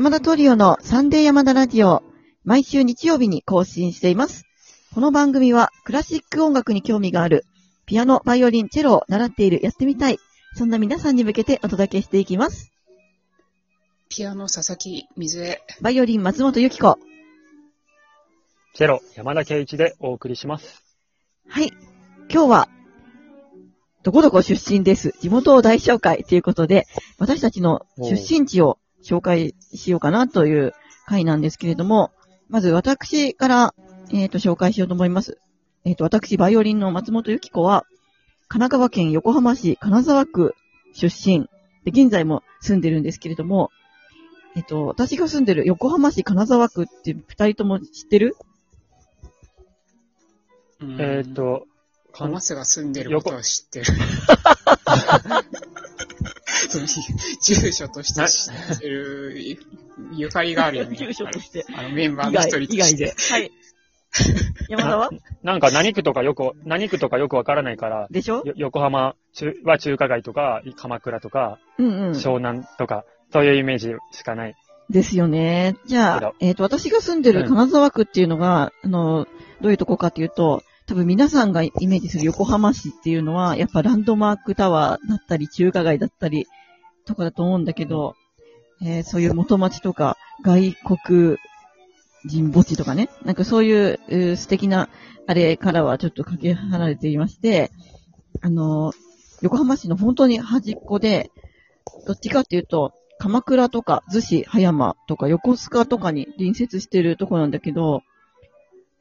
山田トリオのサンデー山田ラジオ、毎週日曜日に更新しています。この番組はクラシック音楽に興味がある、ピアノ、バイオリン、チェロを習っている、やってみたい、そんな皆さんに向けてお届けしていきます。ピアノ佐々木水江。バイオリン、松本由紀子。チェロ、山田圭一でお送りします。はい。今日は、どこどこ出身です。地元を大紹介ということで、私たちの出身地を紹介しようかなという回なんですけれども、まず私から、えっ、と、紹介しようと思います。えっ、と、私、バイオリンの松本由紀子は、神奈川県横浜市金沢区出身で、現在も住んでるんですけれども、えっ、と、私が住んでる横浜市金沢区って二人とも知ってる？えーっ、と、かんマスが住んでることは知ってる。住所として知ってる、ゆゆかりがあるよね。住所として。あのメンバー以外、の一人と以外してで。。はい。山田は？なんか何区とかよく、何区とかよくわからないから、でしょ？よ横浜中は中華街とか、鎌倉とか、うんうん。湘南とか、そういうイメージしかない。ですよね。じゃあ、えっ、と、私が住んでる金沢区っていうのが、あの、どういうとこかっていうと、多分皆さんがイメージする横浜市っていうのは、やっぱランドマークタワーだったり、中華街だったり、とかだと思うんだけど、えーそういう元町とか、外国人墓地とかね、なんかそういうう素敵な、あれからはちょっとかけ離れていまして、あの、横浜市の本当に端っこで、どっちかっていうと、鎌倉とか、逗子、葉山とか、横須賀とかに隣接してるとこなんだけど、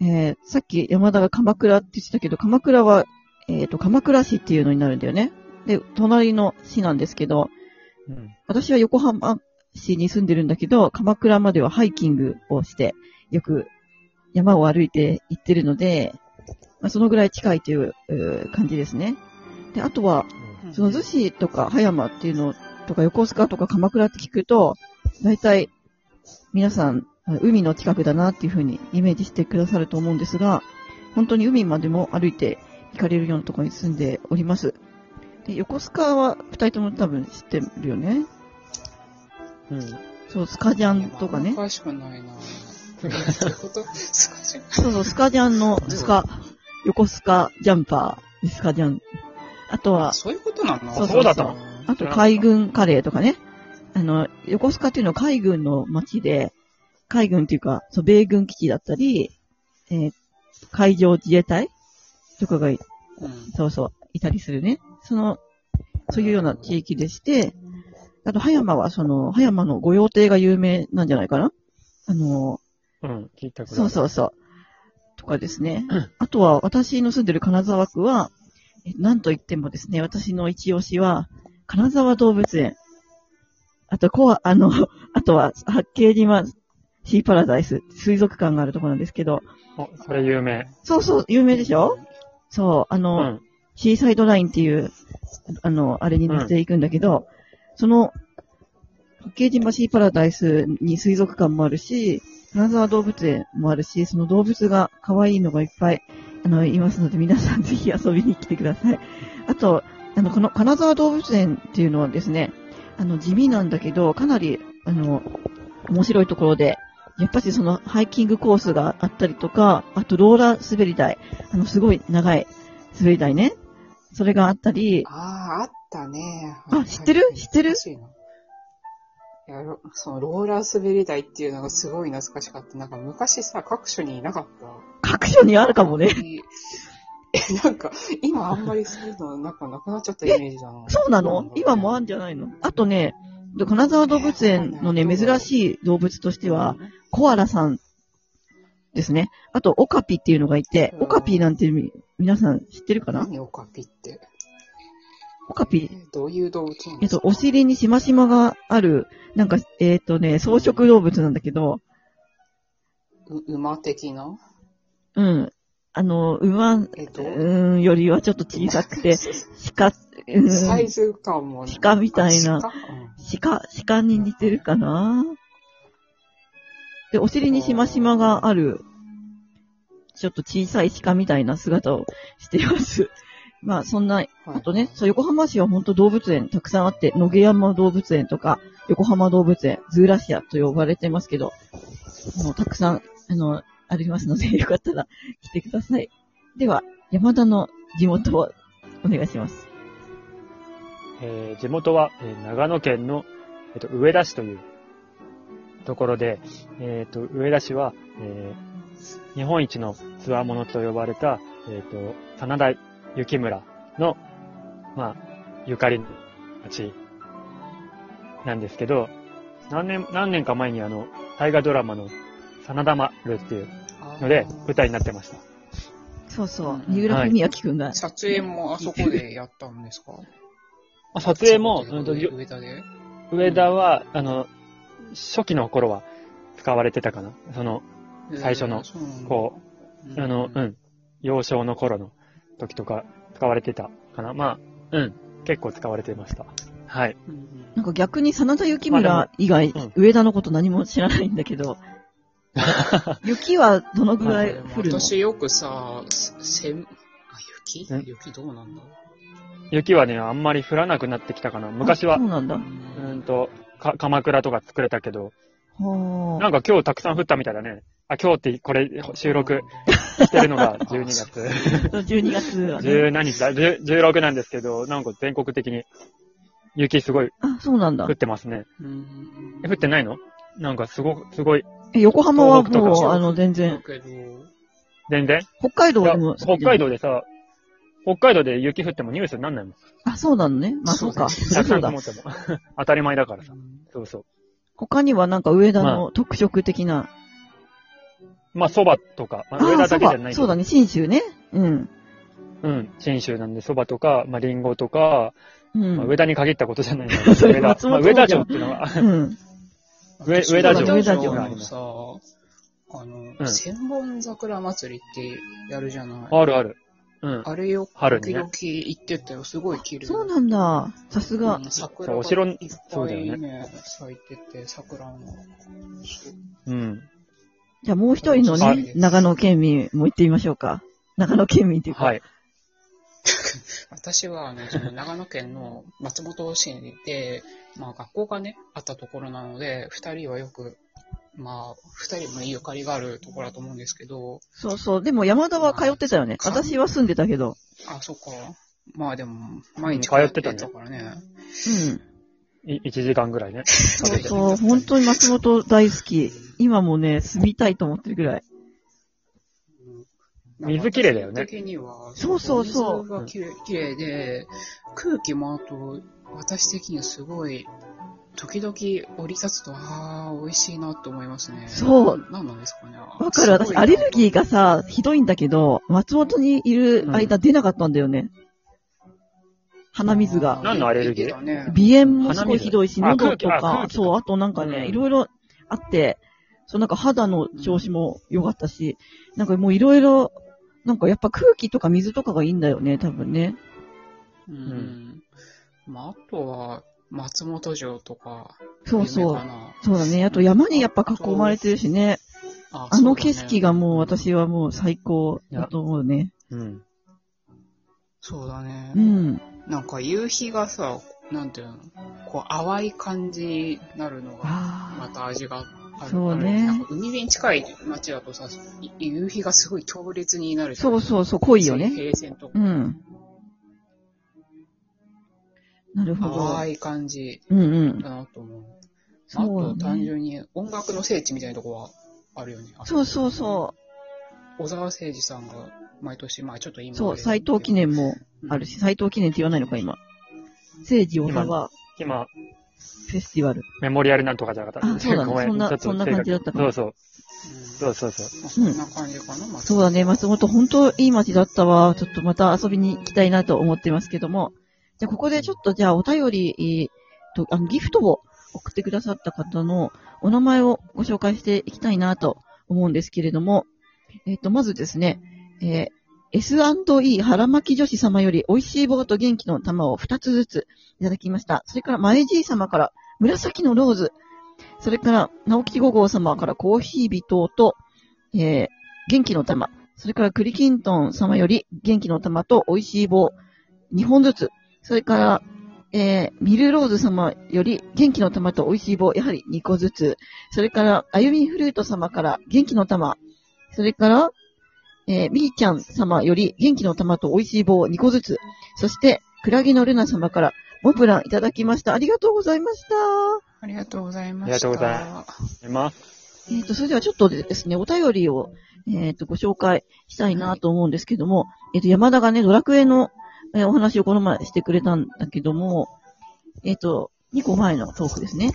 えー、さっき山田が鎌倉って言ってたけど、鎌倉は、えっ、と、鎌倉市っていうのになるんだよね。で、隣の市なんですけど、うん。私は横浜市に住んでるんだけど、鎌倉まではハイキングをして、よく山を歩いて行ってるので、まあ、そのぐらい近いという感じですね。で、あとは、その逗子とか葉山っていうのとか横須賀とか鎌倉って聞くと、大体皆さんあ海の近くだなっていうふうにイメージしてくださると思うんですが、本当に海までも歩いて行かれるようなところに住んでおります。で横須賀は二人とも多分知ってるよね？うん。そう、スカジャンとかね。詳しくないな どういうこと？スカジャンそうそう、スカジャンのスカ、横須賀ジャンパー、スカジャン。あとは、そういうことなの？そうそうだったのあと海軍カレーとかね。あの、横須賀っていうのは海軍の町で、海軍っていうか、そう、米軍基地だったり、えー海上自衛隊とかがい、うんそうそう、いたりするね。その、そういうような地域でして、あと、葉山は、その、葉山の御用邸が有名なんじゃないかなあの、うん。聞いたことあるそうそうそう。とかですね。あとは、私の住んでる金沢区は、えなんといってもですね、私の一押しは、金沢動物園。あと、コア、あの、あとは、八景島シーパラダイス、水族館があるところなんですけど、お、それ有名。そうそう、有名でしょ？そう、あうの、ん。シーサイドラインっていう、あの、あれに乗っていくんだけど、その、八景島シーパラダイスに水族館もあるし、金沢動物園もあるし、その動物が可愛いのがいっぱい、あの、いますので、皆さんぜひ遊びに来てください。あと、あの、この金沢動物園っていうのはですね、あの、地味なんだけど、かなり、あの、面白いところで、やっぱりそのハイキングコースがあったりとか、あとローラー滑り台、あの、すごい長い滑り台ね。それがあったり、ああ、あったね。あ知ってる？知ってる？いやろそのローラー滑り台っていうのがすごい懐かしかった。なんか昔さ、各所になかった。各所にあるかもね。え、なんか、今あんまりそういうのなんかなくなっちゃったイメージだな。そうなの？今もあるんじゃないの？あとね、金沢動物園のね、珍しい動物としては、コアラさんですね。あと、オカピっていうのがいて、オカピなんてみ皆さん知ってるかな？何オカピって？オカピ。え、どういう動物えっと、お尻にしましまがある、なんか、えっ、とね、草食動物なんだけど、う馬的な？うん。あの、馬、えっと、うん、よりはちょっと小さくて、鹿、うん、サイズ感も。鹿みたいな。あ鹿？うん。鹿、鹿に似てるかな？で、お尻にしましまがある、ちょっと小さい鹿みたいな姿をしています。まあ、そんな、はいあとね、そう、横浜市は本当動物園たくさんあって、野毛山動物園とか、横浜動物園、ズーラシアと呼ばれてますけど、もうたくさん、あの、ありますので、よかったら来てください。では、山田の地元をお願いします。えー地元は、えー長野県の、えっと上田市というところで、えっと上田市は、えー日本一のつわものと呼ばれた、えっと真田幸村の、まあ、ゆかりの町なんですけど、何年、何年か前にあの、大河ドラマの真田丸っていうので舞台になってました。そうそう。うん、三浦文明くんが、撮影もあそこでやったんですか？あ撮影も、上田で。上田は、あの、初期の頃は使われてたかな？その、最初のこう、あの、うん、幼少の頃の時とか使われてたかな？まあ、うん、結構使われてました。はい。なんか逆に真田幸村以外、うん上田のこと何も知らないんだけど、雪はどのぐらい降るの？私よくさ、せん、あ、雪？ん雪どうなんだ？雪はね、あんまり降らなくなってきたかな。昔はあそ、うなんだ。うーんと、か、鎌倉とか作れたけど、はあなんか今日たくさん降ったみたいだね。あ、今日ってこれ収録 してるのが12月。12月はね。10何日だ ?10 16なんですけど、なんか全国的に雪すごいあ、そうなんだ降。ってますね。うんえ降ってないの？なんかすごく、すごい、え横浜はもう、あの、全然、全然？北海道でも。北海道でさ、北海道で雪降ってもニュースになんないもん。あ、そうなのね。まあそうか。そうだたくさん積。もっても。当たり前だからさ。そうそう。他にはなんか上田まの特色的な？まあ、蕎麦とか、まあ、上田そだけじゃないそうだね。信州ね。うん。うん。信州なんで蕎麦とか、まあ、リンゴとか、うん。まあ、上田に限ったことじゃないんだけど、それ上田、まあ、上田城っていうのは、うん。上上田城上田城があのさ、あの、うん千本桜祭りってやるじゃない。あるある。うん。あれよ、春にね時々行ってたよ。すごい綺麗。そうなんだ。さすがう。ん桜がそうお城いっぱいそうだよね、咲いてて、桜の。そううん。じゃあもう一人のねはい、長野県民も行ってみましょうか。長野県民っていうか。はい。私は、ね、その長野県の松本市で、まあ学校がね、あったところなので、二人はよく、まあ、二人もゆかりがあるところだと思うんですけど、そうそう。でも山田は通ってたよね。か私は住んでたけど。あ、そっか。まあでも、毎日通ってたねからね。うん。い1時間ぐらいね。そうそう。本当に松本大好き。今もね、住みたいと思ってるぐらい。水きれいだよね私的には、そうそうそう水がきれいきれいで、空気もあと、私的にはすごい、時々降り立つと、ああ、美味しいなと思いますね。そう。何なんですかね。わかる。私、アレルギーがさ、ひどいんだけど、松本にいる間出なかったんだよね。鼻水が。何のアレルギー？鼻炎もすごいひどいし、喉とかそう、あとなんかね、うんいろいろあって、そう、なんか肌の調子も良かったし、なんかもういろいろ、なんかやっぱ空気とか水とかがいいんだよね、多分ね。うん。んまあ、あとは、松本城とか、そうそうそうだね。あと山にやっぱ囲まれてるしね。ああの景色がもう私私はもう最高だと思うね。うん。そうだね。うん。なんか夕日がさ、なんていうの、こう淡い感じになるのが、まあた味がある。そうねなんか海辺に近い街だとさ、い夕日がすごい強烈になるそうそうそう、濃いよね。平線とか。うん。なるほど。淡い感じうんうん。だなと思う。そうあとね単純に音楽の聖地みたいなとこはあるよね。そうそうそ小沢誠二さんが毎年、まあちょっとう。今そう、斎藤記念もあるし、斎藤記念って言わないのか、今。政治小沢今、フェスティバル。メモリアルなんとかじゃなかった。あそうだねそんなそんな感じだったかなそうそう。うんそうそうそう。まあそんな感じかな、まあそうだね、松本、本当いい街だったわ。ちょっとまた遊びに行きたいなと思ってますけども。じゃあ、ここでちょっと、じゃあ、お便り、えーと、あの、ギフトを送ってくださった方のお名前をご紹介していきたいなと思うんですけれども、えっ、と、まずですね、えー S&E 腹巻き女子様より美味しい棒と元気の玉を2つずついただきました。それから、前じい様から紫のローズ。それから、直木五号様からコーヒー微糖と、えー元気の玉。それから、クリキントン様より元気の玉と美味しい棒2本ずつ。それから、えー、ミルローズ様より元気の玉と美味しい棒、やはり2個ずつ。それから、あゆみフルート様から元気の玉。それから、えー、みーちゃん様より元気の玉と美味しい棒2個ずつ。そして、クラゲのルナ様からモンブランいただきました。ありがとうございました。ありがとうございました。ありがとうございます。えっ、と、それではちょっとですね、お便りを、えっ、と、ご紹介したいなと思うんですけども、えっ、と、山田がね、ドラクエの、えーお話をこの前してくれたんだけども、えっ、と、2個前のトークですね。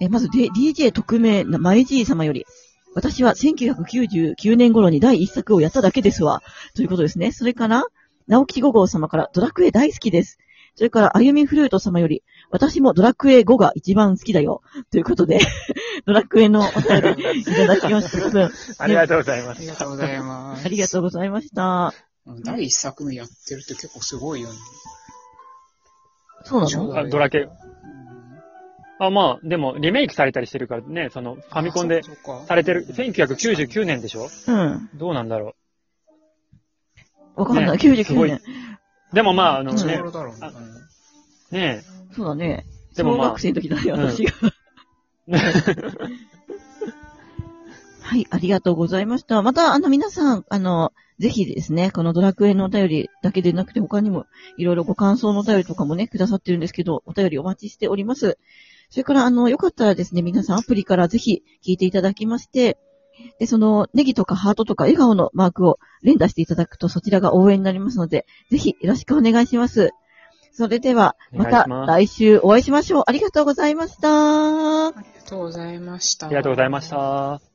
えーまず、D、DJ 特命なマイジー様より、私は1999年頃に第一作をやっただけですわ。ということですね。それから、直木5号様からドラクエ大好きです。それから、あゆみフルート様より、私もドラクエ5が一番好きだよ。ということで、ドラクエのお便りいただきました。ありがとうございます。ありがとうございます。ありがとうございました。第一作目やってるって結構すごいよね。そうなの？あドラケ。あ、まあ、でも、リメイクされたりしてるからね、その、ファミコンでそうかされてる、1999年でしょ？うん。どうなんだろわかんない。ねす99ごい年。う。でもまあ、あのね、頃だろうねあねそうだね。でもまあ小学生の時だよ、うん私が。はい、ありがとうございました。また、あの、皆さん、あの、ぜひですね、このドラクエのお便りだけでなくて、他にもいろいろご感想のお便りとかもね、くださってるんですけど、お便りお待ちしております。それから、あの、よかったらですね、皆さんアプリからぜひ聞いていただきまして、で、その、ネギとかハートとか笑顔のマークを連打していただくと、そちらが応援になりますので、ぜひよろしくお願いします。それでは、おまた来週お会いしましょう。ありがとうございました。ありがとうございました。ありがとうございました。